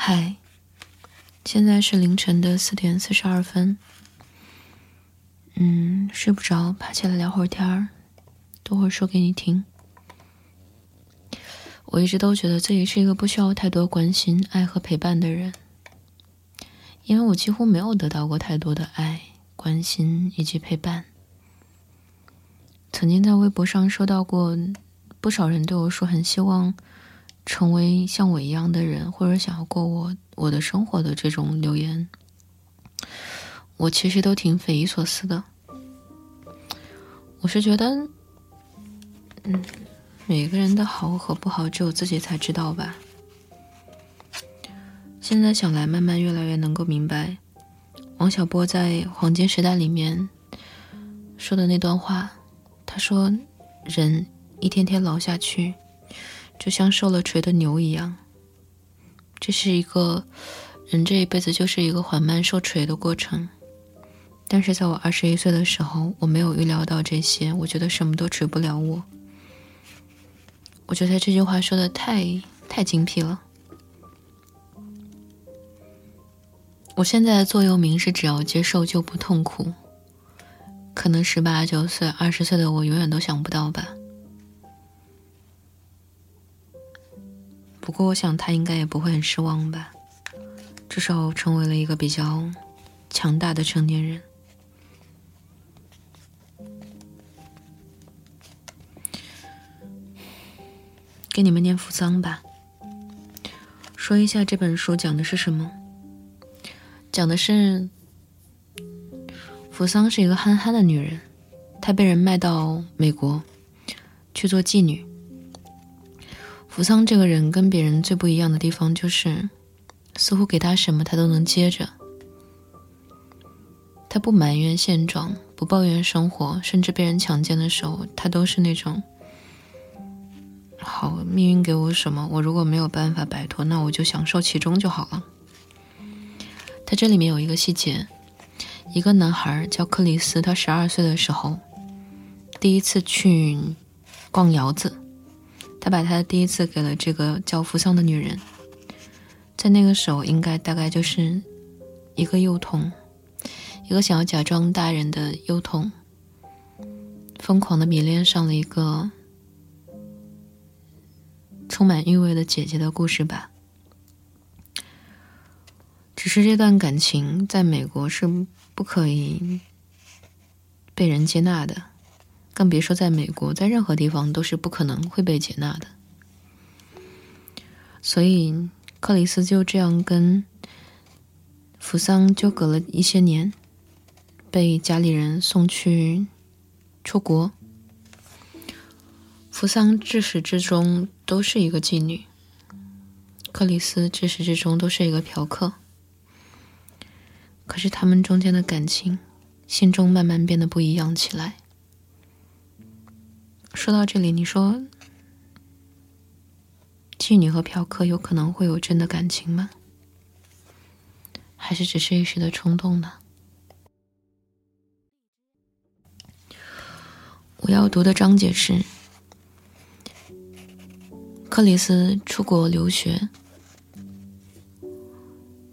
嗨，现在是凌晨的四点四十二分。嗯，睡不着，爬起来聊会儿天儿，多会儿说给你听。我一直都觉得自己是一个不需要太多关心、爱和陪伴的人，因为我几乎没有得到过太多的爱、关心以及陪伴。曾经在微博上收到过不少人对我说，很希望。成为像我一样的人，或者想要过我我的生活的这种留言，我其实都挺匪夷所思的。我是觉得，嗯，每个人的好和不好，只有自己才知道吧。现在想来，慢慢越来越能够明白，王小波在《黄金时代》里面说的那段话。他说：“人一天天老下去。”就像受了锤的牛一样，这是一个人这一辈子就是一个缓慢受锤的过程。但是在我二十一岁的时候，我没有预料到这些，我觉得什么都锤不了我。我觉得这句话说的太太精辟了。我现在的座右铭是：只要接受就不痛苦。可能十八九岁、二十岁的我永远都想不到吧。不过，我想他应该也不会很失望吧，至少成为了一个比较强大的成年人。给你们念扶桑吧，说一下这本书讲的是什么。讲的是扶桑是一个憨憨的女人，她被人卖到美国去做妓女。扶桑这个人跟别人最不一样的地方就是，似乎给他什么他都能接着。他不埋怨现状，不抱怨生活，甚至被人强奸的时候，他都是那种：好，命运给我什么，我如果没有办法摆脱，那我就享受其中就好了。他这里面有一个细节，一个男孩叫克里斯，他十二岁的时候，第一次去逛窑子。他把他的第一次给了这个叫扶桑的女人，在那个时候，应该大概就是一个幼童，一个想要假装大人的幼童，疯狂的迷恋上了一个充满韵味的姐姐的故事吧。只是这段感情在美国是不可以被人接纳的。更别说在美国，在任何地方都是不可能会被接纳的。所以克里斯就这样跟扶桑纠葛了一些年，被家里人送去出国。扶桑至始至终都是一个妓女，克里斯至始至终都是一个嫖客。可是他们中间的感情，心中慢慢变得不一样起来。说到这里，你说妓女和嫖客有可能会有真的感情吗？还是只是一时的冲动呢？我要读的章节是：克里斯出国留学，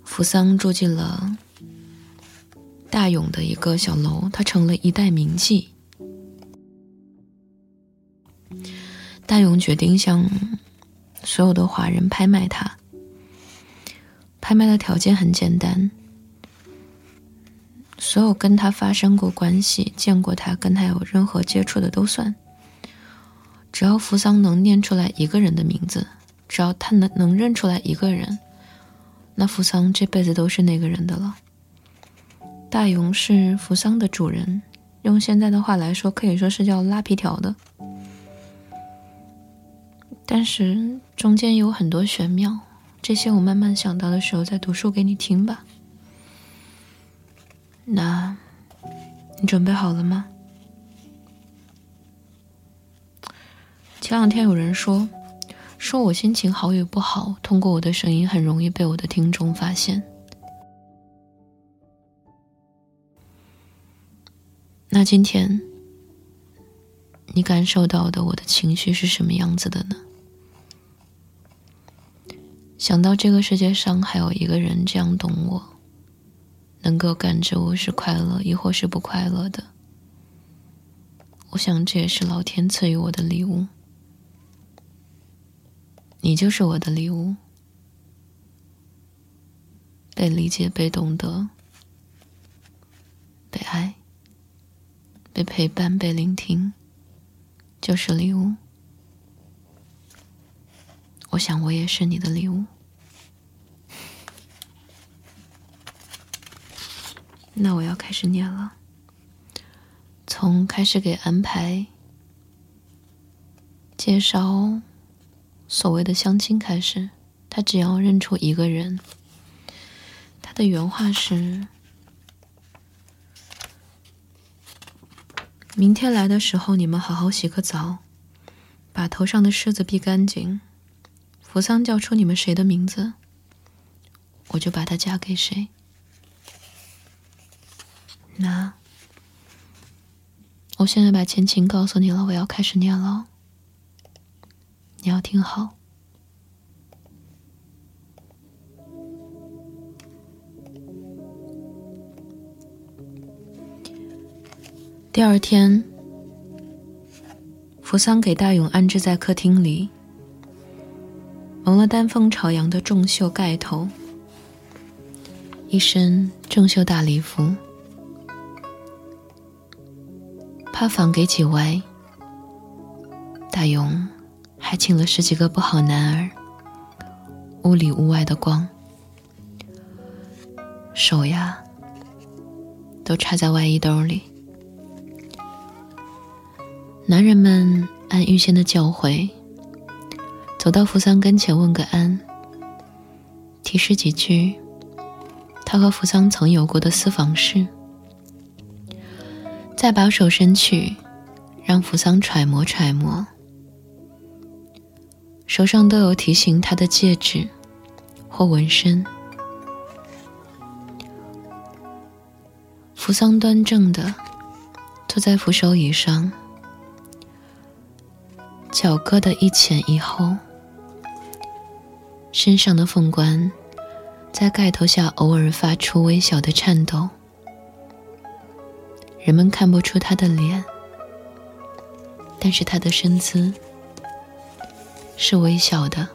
扶桑住进了大勇的一个小楼，他成了一代名妓。大勇决定向所有的华人拍卖他。拍卖的条件很简单，所有跟他发生过关系、见过他、跟他有任何接触的都算。只要扶桑能念出来一个人的名字，只要他能能认出来一个人，那扶桑这辈子都是那个人的了。大勇是扶桑的主人，用现在的话来说，可以说是叫拉皮条的。但是中间有很多玄妙，这些我慢慢想到的时候再读书给你听吧。那，你准备好了吗？前两天有人说，说我心情好与不好，通过我的声音很容易被我的听众发现。那今天，你感受到的我的情绪是什么样子的呢？想到这个世界上还有一个人这样懂我，能够感知我是快乐亦或是不快乐的，我想这也是老天赐予我的礼物。你就是我的礼物，被理解、被懂得、被爱、被陪伴、被聆听，就是礼物。我想，我也是你的礼物。那我要开始念了，从开始给安排介绍所谓的相亲开始。他只要认出一个人，他的原话是：明天来的时候，你们好好洗个澡，把头上的虱子避干净。扶桑叫出你们谁的名字，我就把她嫁给谁。那，我现在把前情告诉你了，我要开始念了，你要听好。第二天，扶桑给大勇安置在客厅里。蒙了丹凤朝阳的重袖盖头，一身正袖大礼服，怕房给挤歪。大勇还请了十几个不好男儿，屋里屋外的光，手呀都插在外衣兜里。男人们按预先的教诲。走到扶桑跟前，问个安，提示几句他和扶桑曾有过的私房事，再把手伸去，让扶桑揣摩揣摩。手上都有提醒他的戒指或纹身。扶桑端正的坐在扶手椅上，脚搁得一前一后。身上的凤冠，在盖头下偶尔发出微小的颤抖。人们看不出他的脸，但是他的身姿是微小的。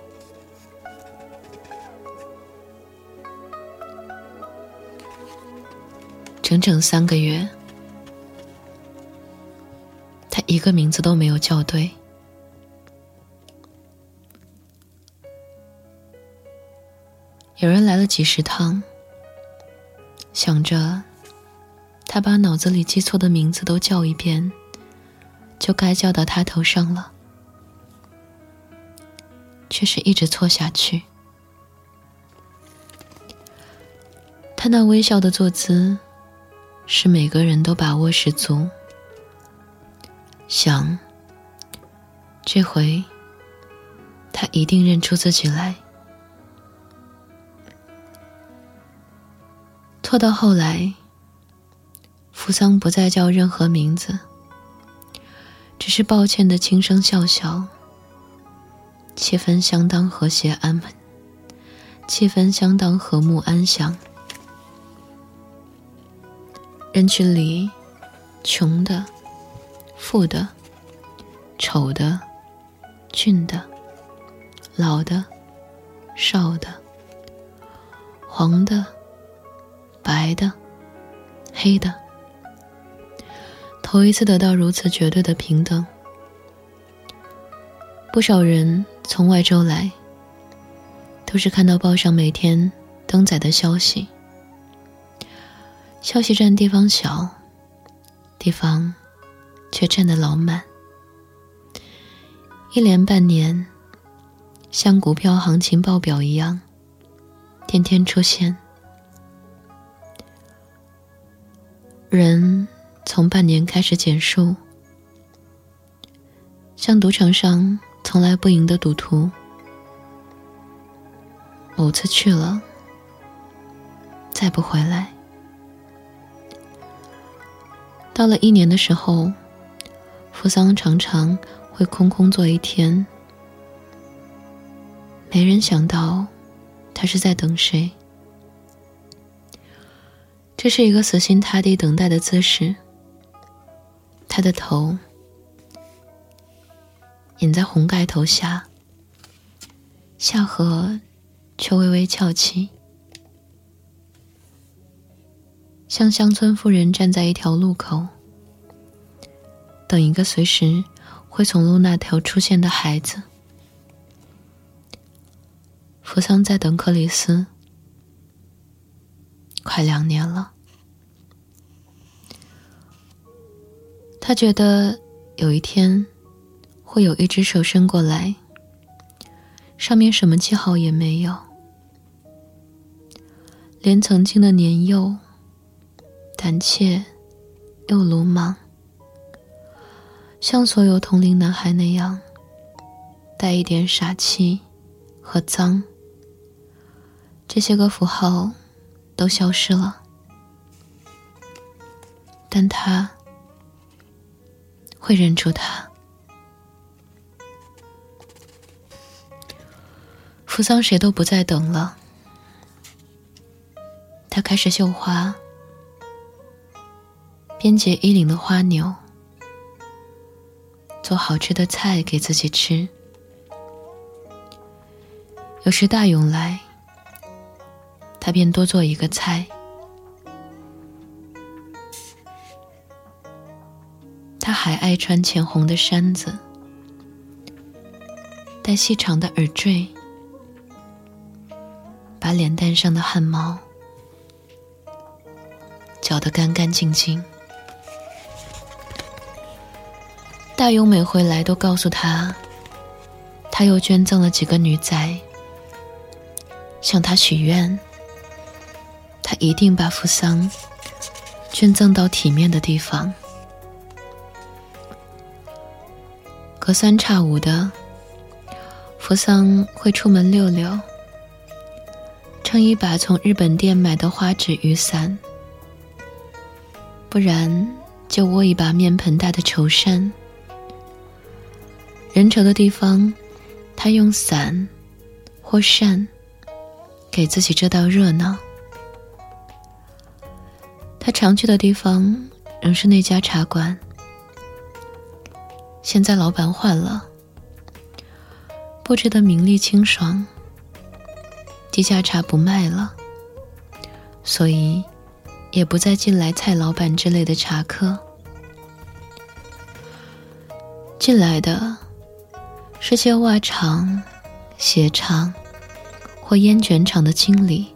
整整三个月，他一个名字都没有叫对。有人来了几十趟，想着他把脑子里记错的名字都叫一遍，就该叫到他头上了，却是一直错下去。他那微笑的坐姿，是每个人都把握十足。想，这回他一定认出自己来。拖到后来，扶桑不再叫任何名字，只是抱歉的轻声笑笑。气氛相当和谐安稳，气氛相当和睦安详。人群里，穷的、富的、丑的、俊的、老的、少的、黄的。白的，黑的，头一次得到如此绝对的平等。不少人从外州来，都是看到报上每天登载的消息。消息站地方小，地方却站得老满。一连半年，像股票行情报表一样，天天出现。人从半年开始减数，像赌场上从来不赢的赌徒。某次去了，再不回来。到了一年的时候，扶桑常常会空空坐一天。没人想到，他是在等谁？这是一个死心塌地等待的姿势。他的头隐在红盖头下，下颌却微微翘起，像乡村妇人站在一条路口，等一个随时会从路那头出现的孩子。扶桑在等克里斯。快两年了，他觉得有一天会有一只手伸过来，上面什么记号也没有，连曾经的年幼、胆怯又鲁莽，像所有同龄男孩那样，带一点傻气和脏，这些个符号。都消失了，但他会认出他。扶桑谁都不再等了，他开始绣花，编结衣领的花纽，做好吃的菜给自己吃。有时大勇来。他便多做一个菜。他还爱穿浅红的衫子，戴细长的耳坠，把脸蛋上的汗毛搅得干干净净。大勇每回来都告诉他，他又捐赠了几个女仔，向他许愿。一定把扶桑捐赠到体面的地方。隔三差五的，扶桑会出门溜溜，撑一把从日本店买的花纸雨伞，不然就握一把面盆大的绸扇。人稠的地方，他用伞或扇给自己遮到热闹。他常去的地方仍是那家茶馆，现在老板换了，布置的明丽清爽，低价茶不卖了，所以也不再进来蔡老板之类的茶客，进来的是些袜厂、鞋厂或烟卷厂的经理、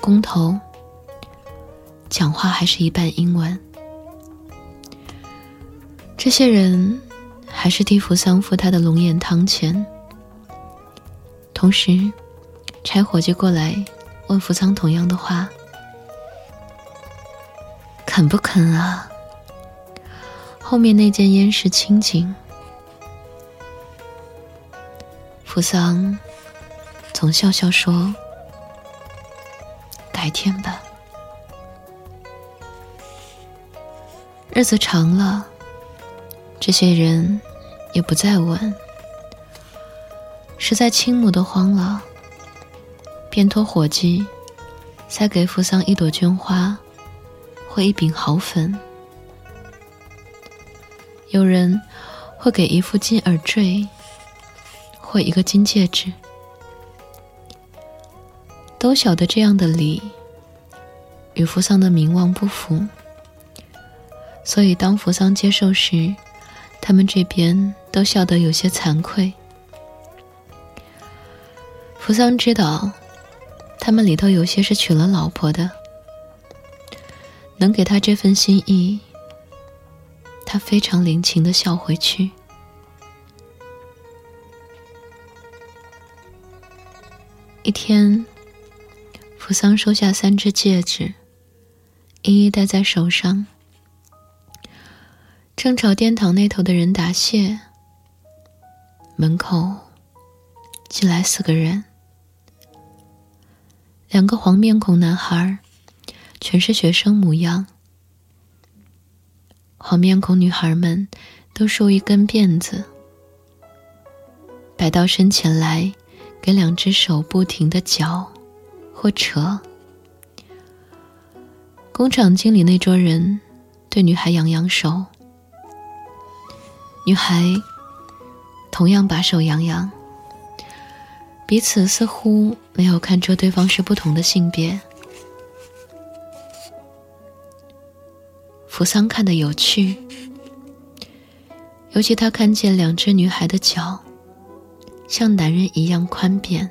工头。讲话还是一半英文。这些人还是替扶桑付他的龙眼汤钱，同时柴伙计过来问扶桑同样的话：“肯不肯啊？”后面那件烟是清净。扶桑总笑笑说：“改天吧。”日子长了，这些人也不再问，实在倾慕的慌了，便托伙计塞给扶桑一朵绢花或一柄好粉。有人会给一副金耳坠或一个金戒指，都晓得这样的礼与扶桑的名望不符。所以，当扶桑接受时，他们这边都笑得有些惭愧。扶桑知道，他们里头有些是娶了老婆的，能给他这份心意，他非常领情的笑回去。一天，扶桑收下三只戒指，一一戴在手上。正朝殿堂那头的人答谢，门口进来四个人，两个黄面孔男孩，全是学生模样。黄面孔女孩们都梳一根辫子，摆到身前来，给两只手不停的搅或扯。工厂经理那桌人对女孩扬扬手，女孩同样把手扬扬，彼此似乎没有看出对方是不同的性别。扶桑看得有趣，尤其他看见两只女孩的脚像男人一样宽扁，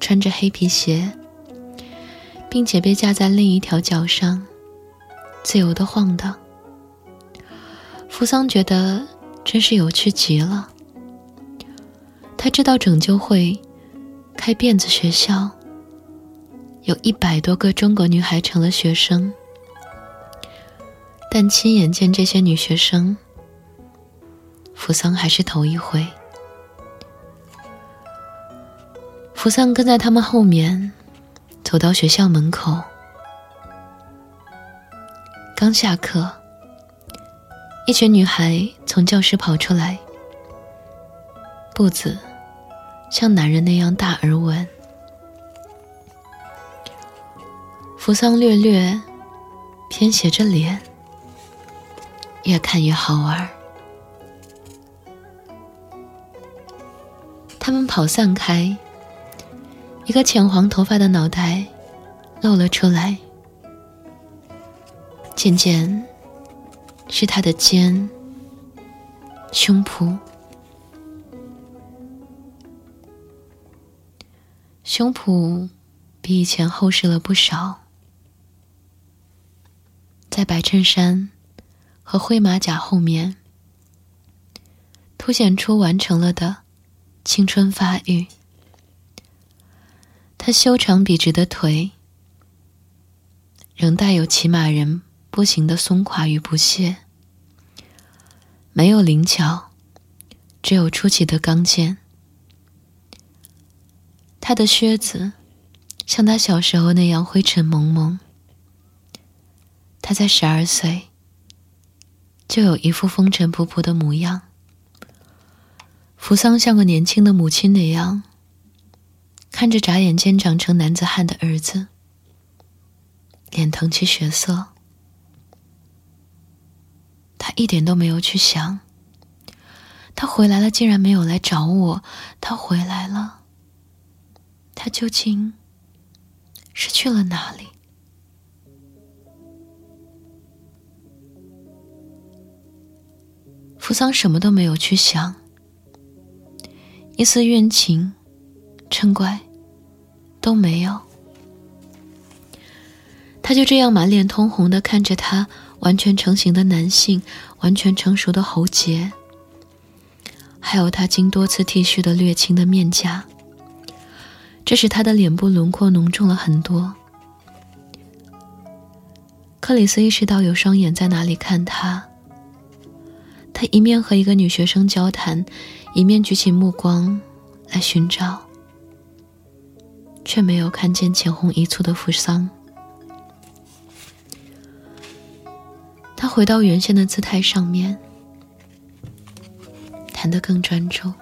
穿着黑皮鞋，并且被架在另一条脚上，自由的晃荡。扶桑觉得真是有趣极了。他知道拯救会开辫子学校，有一百多个中国女孩成了学生。但亲眼见这些女学生，扶桑还是头一回。扶桑跟在他们后面，走到学校门口。刚下课，一群女孩从教室跑出来，步子像男人那样大而稳。扶桑略略偏斜着脸。越看越好玩。他们跑散开，一个浅黄头发的脑袋露了出来，渐渐是他的肩、胸脯，胸脯比以前厚实了不少，在白衬衫。和灰马甲后面，凸显出完成了的青春发育。他修长笔直的腿，仍带有骑马人步行的松垮与不屑，没有灵巧，只有出奇的刚健。他的靴子像他小时候那样灰尘蒙蒙。他在十二岁。就有一副风尘仆仆的模样。扶桑像个年轻的母亲那样，看着眨眼间长成男子汉的儿子，脸腾起血色。他一点都没有去想，他回来了，竟然没有来找我。他回来了，他究竟是去了哪里？扶桑什么都没有去想，一丝怨情、嗔怪都没有。他就这样满脸通红的看着他完全成型的男性，完全成熟的喉结，还有他经多次剃须的略青的面颊，这使他的脸部轮廓浓重了很多。克里斯意识到有双眼在哪里看他。他一面和一个女学生交谈，一面举起目光来寻找，却没有看见浅红一簇的扶桑。回到原先的姿态上面，谈得更专注。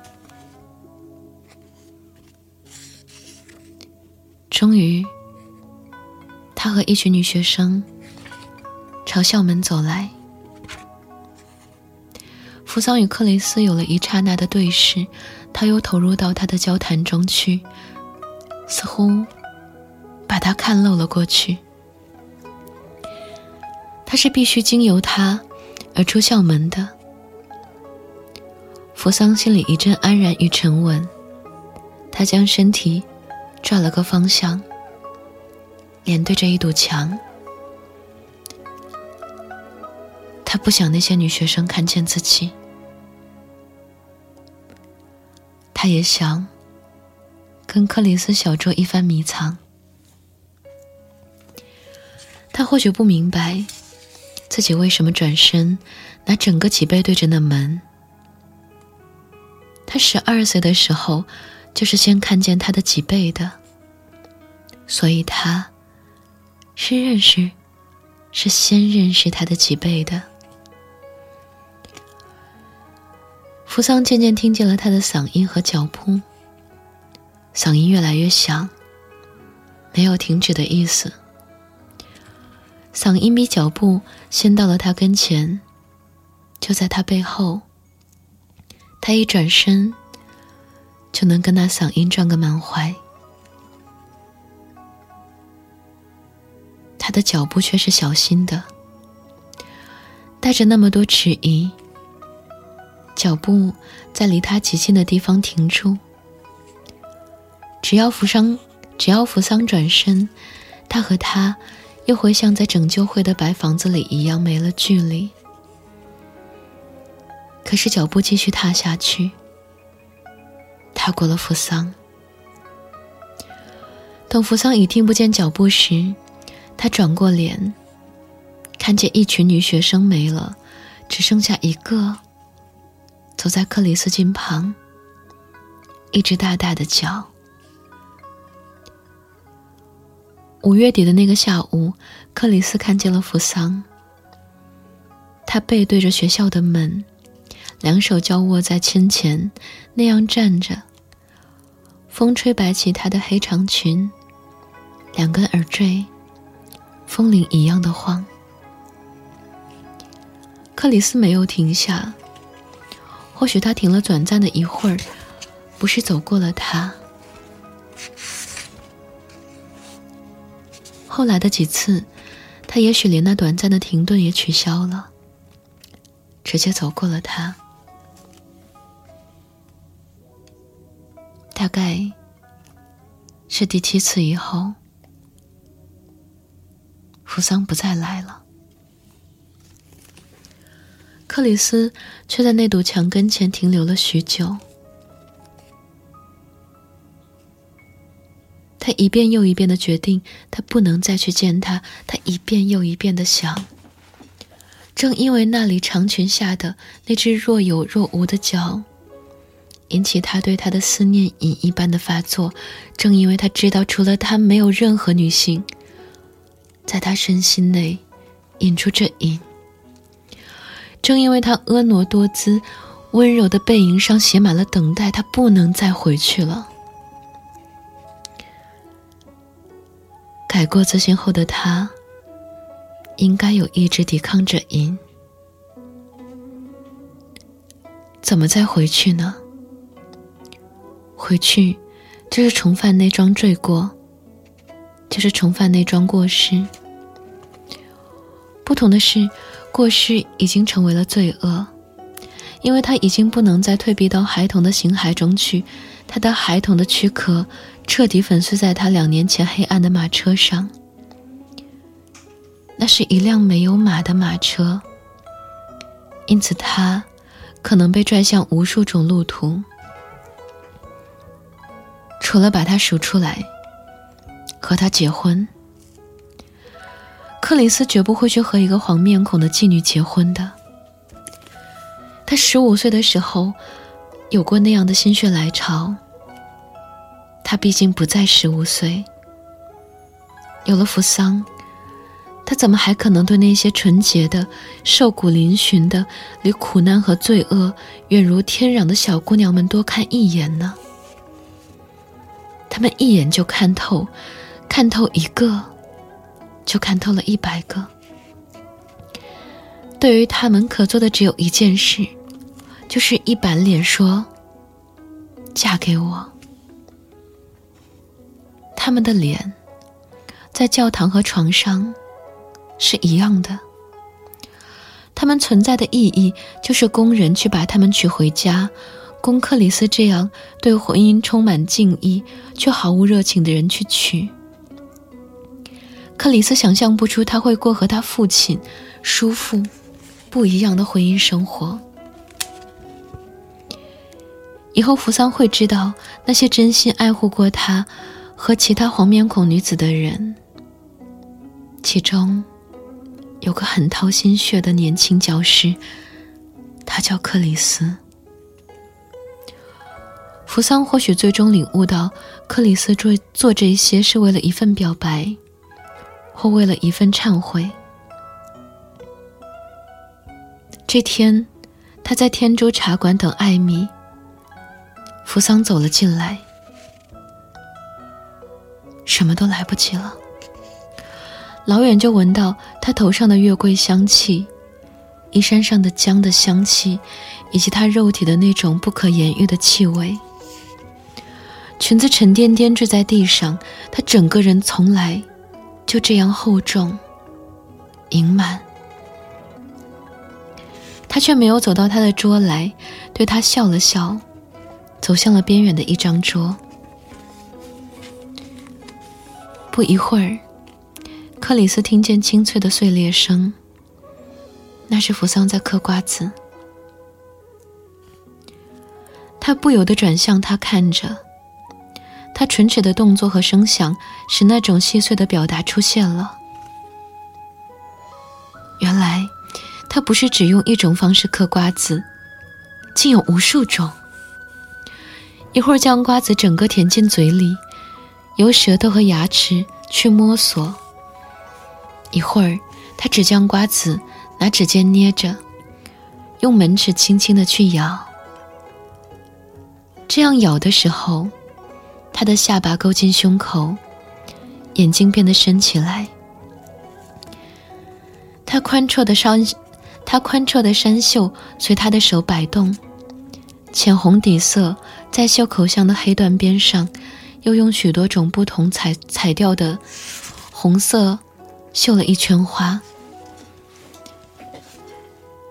终于，他和一群女学生朝校门走来。扶桑与克雷斯有了一刹那的对视，他又投入到他的交谈中去，似乎把他看漏了过去。他是必须经由他而出校门的。扶桑心里一阵安然与沉稳，他将身体转了个方向，脸对着一堵墙。他不想那些女学生看见自己。他也想跟克里斯小酌一番迷藏。他或许不明白自己为什么转身，拿整个脊背对着那门。他十二岁的时候就是先看见他的脊背的，所以他是认识，是先认识他的脊背的。扶桑渐渐听见了他的嗓音和脚步，嗓音越来越响，没有停止的意思。嗓音比脚步先到了他跟前，就在他背后。他一转身，就能跟那嗓音撞个满怀。他的脚步却是小心的，带着那么多迟疑。脚步在离他极近的地方停住。只要扶桑，只要扶桑转身，他和他又会像在拯救会的白房子里一样没了距离。可是脚步继续踏下去，踏过了扶桑。等扶桑已听不见脚步时，他转过脸，看见一群女学生没了，只剩下一个，走在克里斯近旁，一只大大的脚。五月底的那个下午，克里斯看见了扶桑。他背对着学校的门，两手交握在肩前，那样站着。风吹摆起他的黑长裙，两根耳坠，风铃一样的晃。克里斯没有停下，或许他停了短暂的一会儿，不是走过了他。后来的几次，他也许连那短暂的停顿也取消了，直接走过了他。大概是第七次以后，扶桑不再来了，克里斯却在那堵墙跟前停留了许久。一遍又一遍的决定，他不能再去见他。他一遍又一遍的想，正因为那里长裙下的那只若有若无的脚，引起他对他的思念瘾一般的发作。正因为他知道，除了他，没有任何女性在他身心内引出这瘾。正因为他婀娜多姿、温柔的背影上写满了等待，他不能再回去了。改过自新后的他，应该有意志抵抗这瘾。怎么再回去呢？回去，就是重犯那桩罪过，就是重犯那桩过失。不同的是，过失已经成为了罪恶，因为他已经不能再退避到孩童的形骸中去，他的孩童的躯壳。彻底粉碎在他两年前黑暗的马车上。那是一辆没有马的马车，因此他可能被拽向无数种路途。除了把他赎出来，和他结婚。克里斯绝不会去和一个黄面孔的妓女结婚的。他十五岁的时候，有过那样的心血来潮。他毕竟不再十五岁，有了扶桑，他怎么还可能对那些纯洁的、瘦骨嶙峋的、离苦难和罪恶远如天壤的小姑娘们多看一眼呢？他们一眼就看透，看透一个，就看透了一百个。对于他们，可做的只有一件事，就是一板脸说：“嫁给我。”他们的脸，在教堂和床上是一样的。他们存在的意义，就是工人去把他们娶回家，供克里斯这样对婚姻充满敬意却毫无热情的人去娶。克里斯想象不出他会过和他父亲、叔父不一样的婚姻生活。以后扶桑会知道，那些真心爱护过他。和其他黄面孔女子的人，其中有个很掏心血的年轻教师，他叫克里斯。扶桑或许最终领悟到，克里斯做做这些是为了一份表白，或为了一份忏悔。这天，他在天珠茶馆等艾米。扶桑走了进来。什么都来不及了。老远就闻到他头上的月桂香气，衣衫上的姜的香气，以及他肉体的那种不可言喻的气味。裙子沉甸甸坠在地上，他整个人从来就这样厚重、盈满。他却没有走到他的桌来，对他笑了笑，走向了边缘的一张桌。不一会儿。克里斯听见清脆的碎裂声，那是扶桑在嗑瓜子。他不由得转向他看着，他唇齿的动作和声响使那种细碎的表达出现了。原来，他不是只用一种方式嗑瓜子，竟有无数种。一会儿将瓜子整个填进嘴里，由舌头和牙齿去摸索。一会儿，他只将瓜子拿指尖捏着，用门齿轻轻的去咬。这样咬的时候，他的下巴勾进胸口，眼睛变得深起来。他宽绰的山，他宽绰的衫袖随他的手摆动，浅红底色在袖口上的黑缎边上，又用许多种不同彩彩调的红色。绣了一圈花，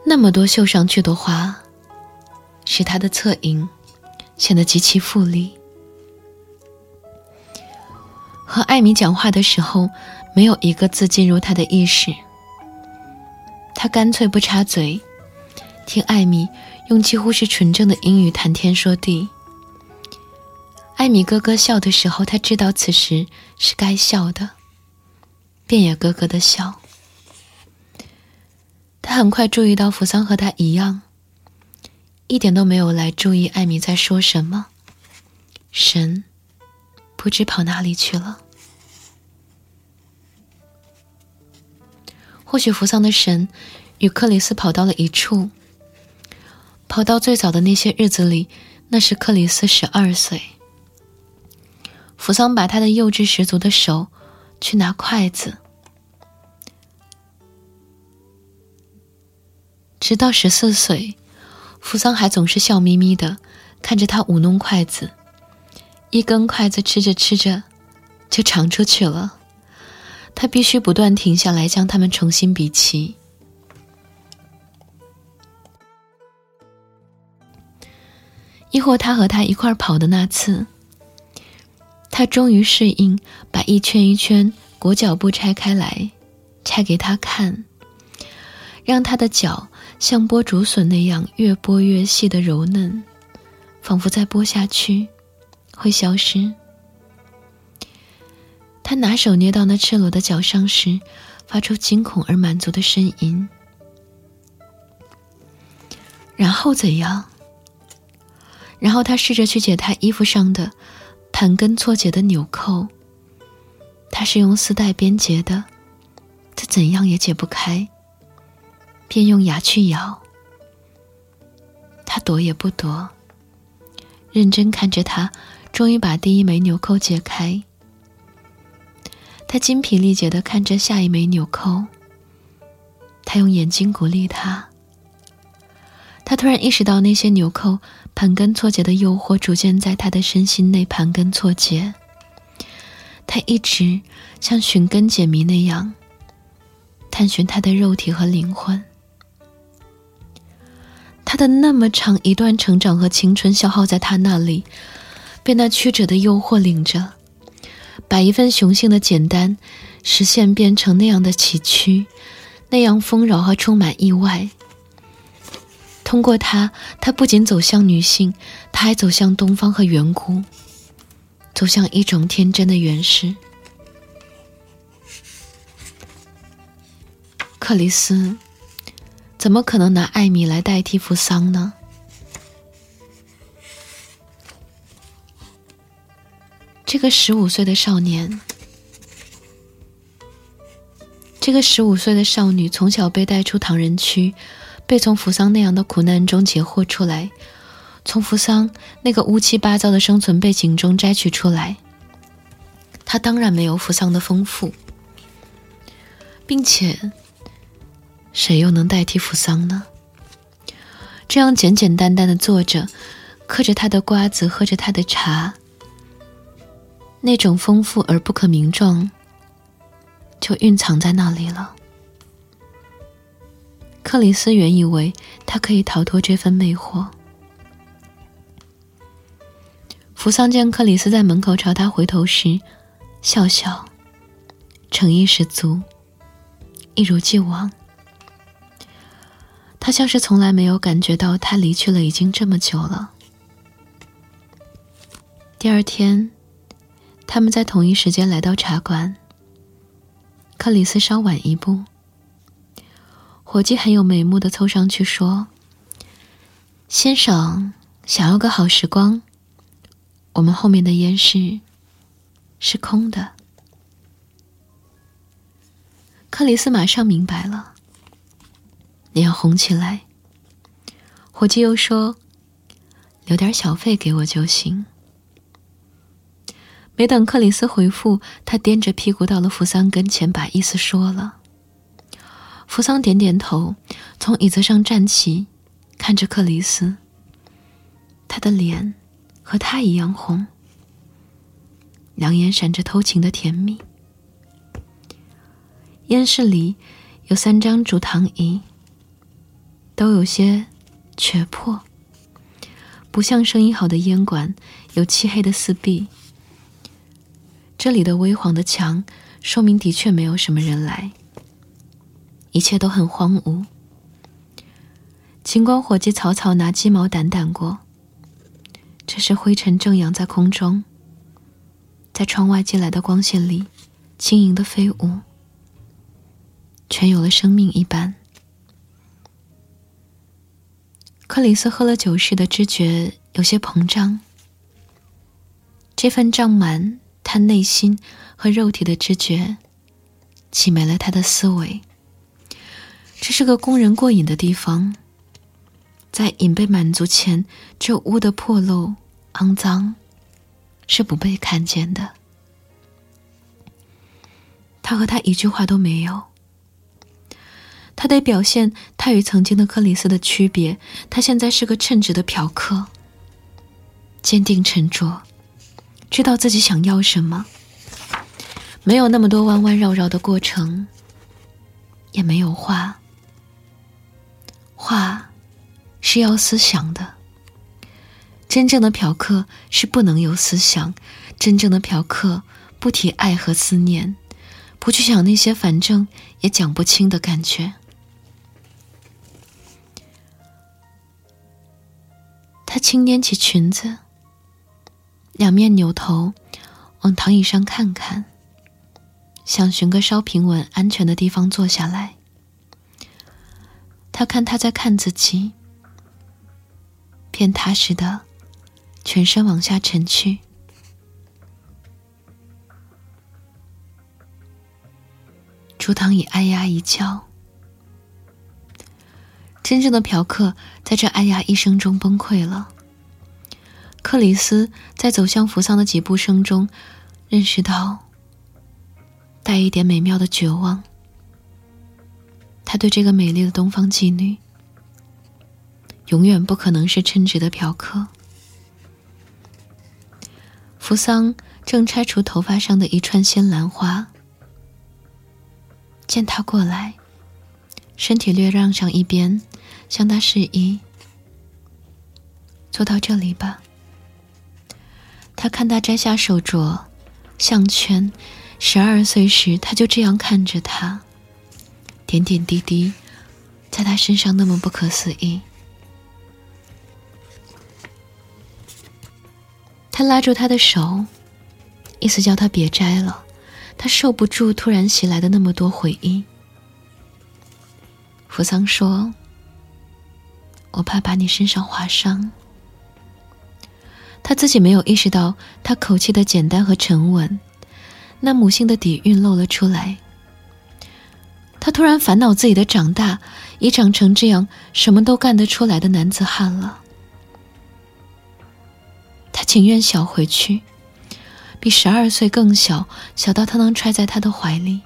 那么多绣上去的花，使他的侧影显得极其富丽。和艾米讲话的时候，没有一个字进入他的意识。他干脆不插嘴，听艾米用几乎是纯正的英语谈天说地。艾米咯咯笑的时候，他知道此时是该笑的。便也咯咯的笑。他很快注意到扶桑和他一样，一点都没有来注意艾米在说什么。神不知跑哪里去了。或许扶桑的神与克里斯跑到了一处，跑到最早的那些日子里，那时克里斯十二岁。扶桑把他的幼稚十足的手去拿筷子。直到十四岁，扶桑还总是笑眯眯的看着他舞弄筷子，一根筷子吃着吃着就长出去了，他必须不断停下来将它们重新比齐。亦或他和他一块跑的那次，他终于适应把一圈一圈裹脚布拆开来，拆给他看，让他的脚。像剥竹笋那样越剥越细的柔嫩，仿佛再剥下去会消失。他拿手捏到那赤裸的脚上时，发出惊恐而满足的呻吟。然后怎样？然后他试着去解他衣服上的盘根错节的纽扣。他是用丝带编结的，他怎样也解不开。便用牙去咬，他躲也不躲，认真看着他，终于把第一枚纽扣解开。他精疲力竭的看着下一枚纽扣，他用眼睛鼓励他。他突然意识到那些纽扣盘根错节的诱惑逐渐在他的身心内盘根错节。他一直像寻根解谜那样探寻他的肉体和灵魂。他的那么长一段成长和青春消耗在他那里，被那曲折的诱惑领着，把一份雄性的简单实现变成那样的崎岖，那样丰饶和充满意外。通过他，他不仅走向女性，他还走向东方和远古，走向一种天真的原始。克里斯。怎么可能拿艾米来代替扶桑呢？这个十五岁的少年，这个十五岁的少女，从小被带出唐人区，被从扶桑那样的苦难中解惑出来，从扶桑那个乌七八糟的生存背景中摘取出来。他当然没有扶桑的丰富，并且，谁又能代替扶桑呢？这样简简单单的坐着，嗑着他的瓜子，喝着他的茶，那种丰富而不可名状，就蕴藏在那里了。克里斯原以为他可以逃脱这份魅惑。扶桑见克里斯在门口朝他回头时，笑笑，诚意十足，一如既往。他像是从来没有感觉到他离去了已经这么久了。第二天，他们在同一时间来到茶馆。克里斯稍晚一步。伙计很有眉目的凑上去说：“先生，想要个好时光，我们后面的烟室是空的。”克里斯马上明白了，脸红起来。伙计又说：“留点小费给我就行。”没等克里斯回复，他掂着屁股到了扶桑跟前，把意思说了。扶桑点点头，从椅子上站起，看着克里斯。他的脸和他一样红，两眼闪着偷情的甜蜜。烟室里有三张竹躺椅，都有些缺破，不像生意好的烟馆有漆黑的四壁。这里的微黄的墙，说明的确没有什么人来。一切都很荒芜。尽管伙计草草拿鸡毛掸掸过，这时灰尘正扬在空中，在窗外进来的光线里轻盈的飞舞，全有了生命一般。克里斯喝了酒时的知觉有些膨胀，这份胀满他内心和肉体的知觉，挤没了他的思维。这是个供人过瘾的地方，在瘾被满足前，这屋的破漏、肮脏是不被看见的。他和他一句话都没有。他得表现他与曾经的克里斯的区别。他现在是个称职的嫖客，坚定沉着，知道自己想要什么，没有那么多弯弯绕绕的过程，也没有话。话是要思想的。真正的嫖客是不能有思想，真正的嫖客不提爱和思念，不去想那些反正也讲不清的感觉。他轻捻起裙子，两面扭头往躺椅上看看，想寻个稍平稳、安全的地方坐下来。他看他在看自己，便踏实的全身往下沉去。竹堂椅哎呀一叫，真正的嫖客在这哎呀一声中崩溃了。克里斯在走向扶桑的几步声中，认识到带一点美妙的绝望。他对这个美丽的东方妓女，永远不可能是称职的嫖客。扶桑正拆除头发上的一串鲜兰花，见他过来，身体略让上一边，向他示意：“坐到这里吧。”他看他摘下手镯、项圈，十二岁时他就这样看着他。点点滴滴，在他身上那么不可思议。他拉住他的手，意思叫他别摘了。他受不住突然袭来的那么多回忆。扶桑说：“我怕把你身上划伤。”他自己没有意识到，他口气的简单和沉稳，那母性的底蕴露了出来。他突然烦恼自己的长大，已长成这样什么都干得出来的男子汉了。他情愿小回去，比十二岁更小，小到他能揣在他的怀里，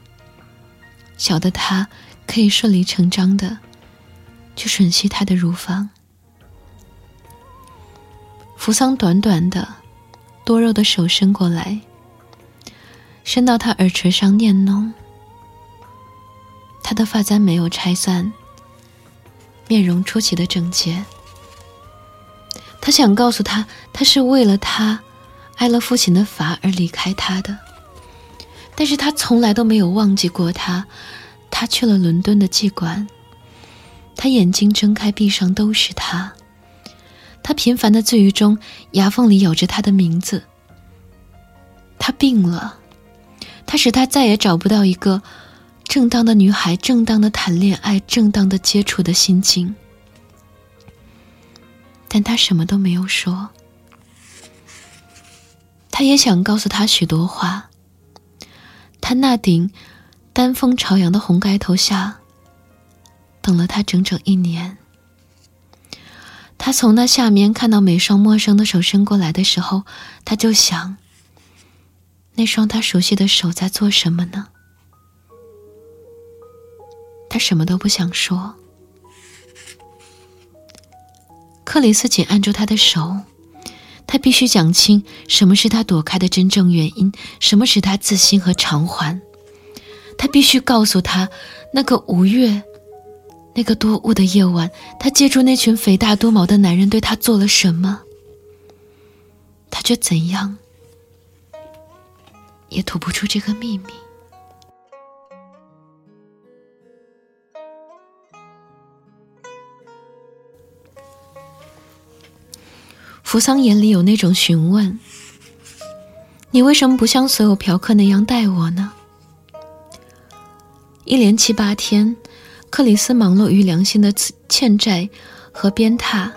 小的他可以顺理成章的去吮吸他的乳房。扶桑短短的、多肉的手伸过来，伸到他耳垂上念弄。他的发簪没有拆散，面容出奇的整洁。他想告诉他，他是为了他，挨了父亲的罚而离开他的，但是他从来都没有忘记过他。他去了伦敦的妓馆，他眼睛睁开闭上都是他。他频繁的醉语中，牙缝里咬着他的名字。他病了，他使他再也找不到一个。正当的女孩，正当的谈恋爱，正当的接触的心境，但他什么都没有说。他也想告诉他许多话。他那顶丹峰朝阳的红盖头下，等了他整整一年。他从那下面看到每双陌生的手伸过来的时候，他就想：那双他熟悉的手在做什么呢？他什么都不想说。克里斯紧按住他的手，他必须讲清什么是他躲开的真正原因，什么使他自信和偿还。他必须告诉他，那个五月，那个多雾的夜晚，他借助那群肥大多毛的男人对他做了什么，他却怎样也吐不出这个秘密。扶桑眼里有那种询问：“你为什么不像所有嫖客那样待我呢？”一连七八天，克里斯忙碌于良心的欠债和鞭挞。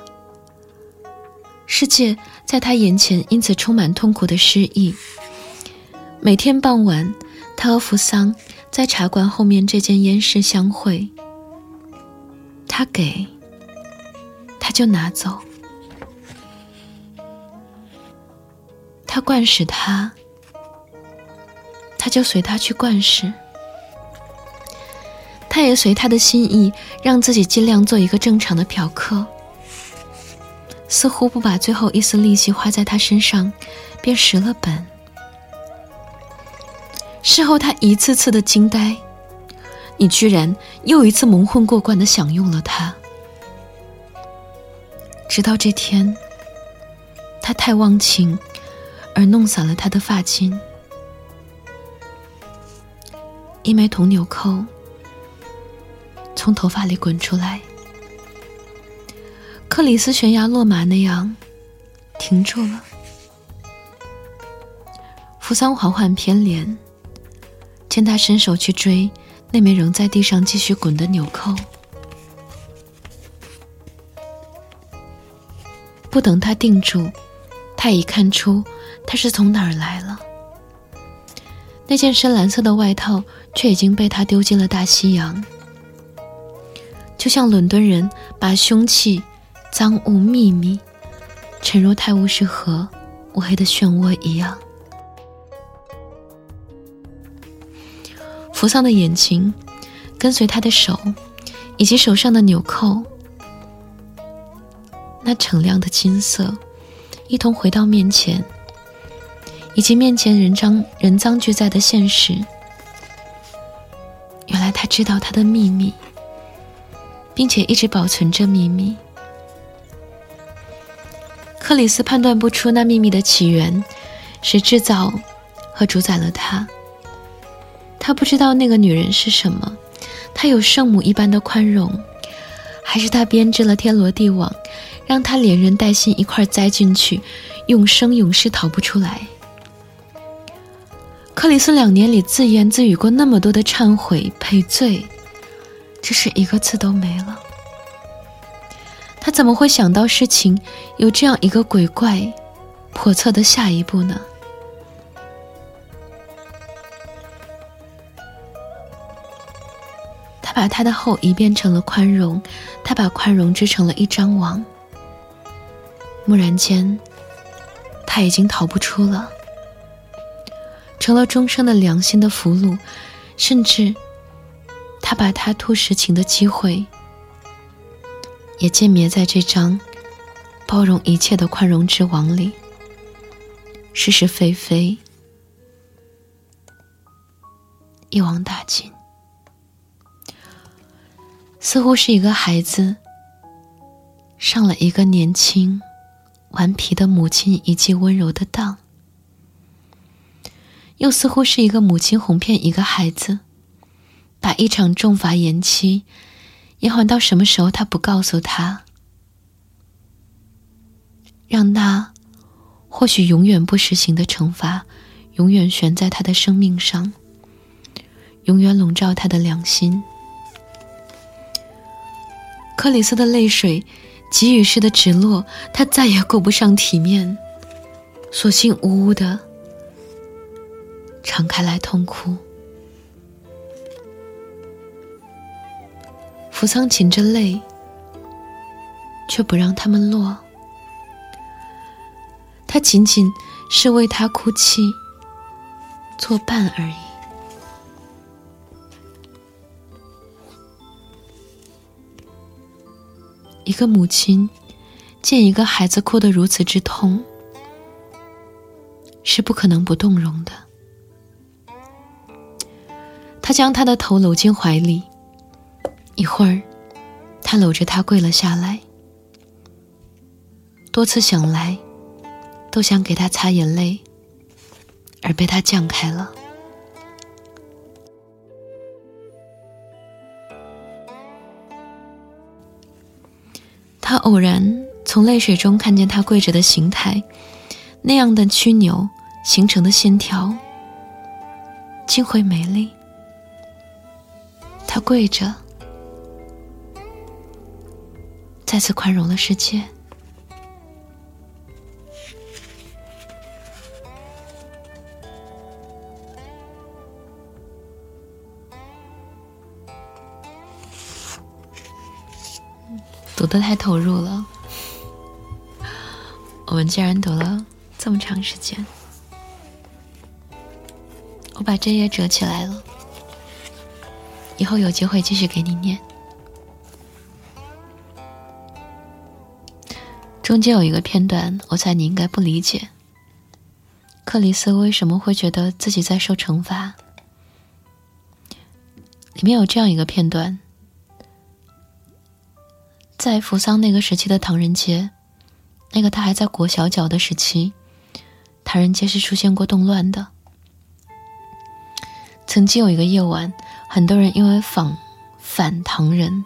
世界在他眼前因此充满痛苦的失意。每天傍晚，他和扶桑在茶馆后面这间烟室相会。他给，他就拿走。他惯使他，他就随他去惯使。他也随他的心意，让自己尽量做一个正常的嫖客，似乎不把最后一丝力气花在他身上，便蚀了本。事后他一次次的惊呆，你居然又一次蒙混过关的享用了他。直到这天，他太忘情。而弄散了他的发巾，一枚铜纽扣从头发里滚出来。克里斯悬崖落马那样停住了。扶桑缓缓偏脸，见他伸手去追那枚仍在地上继续滚的纽扣，不等他定住，他已看出。他是从哪儿来了？那件深蓝色的外套却已经被他丢进了大西洋，就像伦敦人把凶器、赃物、秘密沉入泰晤士河乌黑的漩涡一样。扶桑的眼睛跟随他的手，以及手上的纽扣，那澄亮的金色，一同回到面前。以及面前人赃人赃俱在的现实，原来他知道他的秘密，并且一直保存着秘密。克里斯判断不出那秘密的起源，是制造和主宰了他。他不知道那个女人是什么，他有圣母一般的宽容，还是他编织了天罗地网，让他连人带心一块栽进去，永生永世逃不出来。克里斯两年里自言自语过那么多的忏悔赔罪，只是一个字都没了。他怎么会想到事情有这样一个鬼怪、叵测的下一步呢？他把他的后移变成了宽容，他把宽容织成了一张网。蓦然间，他已经逃不出了。成了终生的良心的俘虏，甚至他把他吐实情的机会也歼灭在这张包容一切的宽容之网里。是是非非，一网打尽，似乎是一个孩子上了一个年轻、顽皮的母亲一记温柔的当。又似乎是一个母亲哄骗一个孩子，把一场重罚延期，延缓到什么时候他不告诉他，让那或许永远不实行的惩罚，永远悬在他的生命上，永远笼罩他的良心。克里斯的泪水，给予似的直落，他再也顾不上体面，索性呜呜的。敞开来痛哭，扶桑噙着泪，却不让他们落。他仅仅是为他哭泣作伴而已。一个母亲见一个孩子哭得如此之痛，是不可能不动容的。他将他的头搂进怀里，一会儿，他搂着他跪了下来。多次想来，都想给他擦眼泪，而被他降开了。他偶然从泪水中看见他跪着的形态，那样的曲扭形成的线条，竟会美丽。他跪着，再次宽容了世界。读的太投入了，我们竟然读了这么长时间。我把这页折起来了。以后有机会继续给你念。中间有一个片段，我猜你应该不理解。克里斯为什么会觉得自己在受惩罚？里面有这样一个片段：在扶桑那个时期的唐人街，那个他还在裹小脚的时期，唐人街是出现过动乱的。曾经有一个夜晚。很多人因为反反唐人、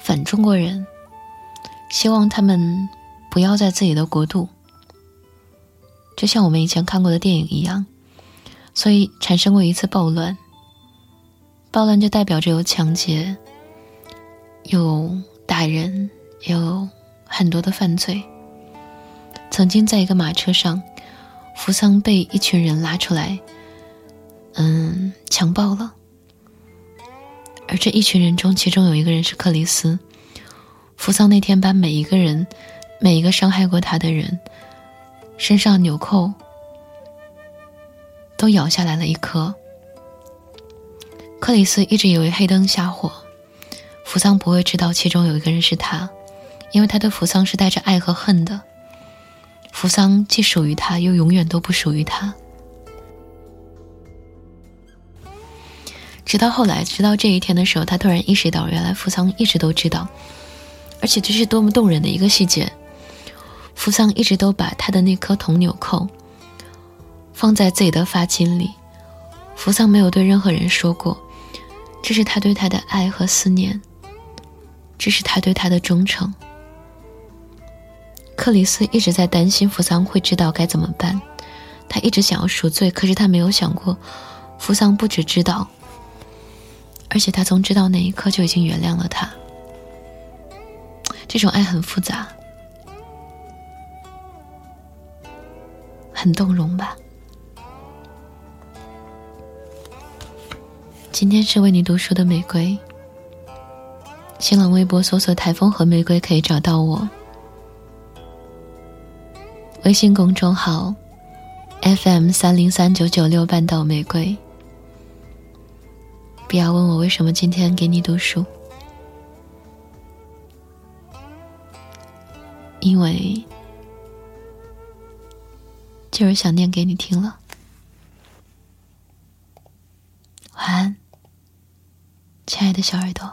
反中国人，希望他们不要在自己的国度，就像我们以前看过的电影一样，所以产生过一次暴乱。暴乱就代表着有抢劫、有打人、有很多的犯罪。曾经在一个马车上，扶桑被一群人拉出来，嗯，强暴了。而这一群人中，其中有一个人是克里斯。扶桑那天把每一个人、每一个伤害过他的人身上纽扣都咬下来了一颗。克里斯一直以为黑灯瞎火，扶桑不会知道其中有一个人是他，因为他对扶桑是带着爱和恨的。扶桑既属于他，又永远都不属于他。直到后来，直到这一天的时候，他突然意识到，原来扶桑一直都知道，而且这是多么动人的一个细节。扶桑一直都把他的那颗铜纽扣放在自己的发巾里，扶桑没有对任何人说过，这是他对他的爱和思念，这是他对他的忠诚。克里斯一直在担心扶桑会知道该怎么办，他一直想要赎罪，可是他没有想过，扶桑不只知道。而且他从知道那一刻就已经原谅了他。这种爱很复杂，很动容吧？今天是为你读书的玫瑰。新浪微博搜索“台风和玫瑰”可以找到我。微信公众号 FM 三零三九九六半岛玫瑰。不要问我为什么今天给你读书，因为就是想念给你听了。晚安，亲爱的小耳朵。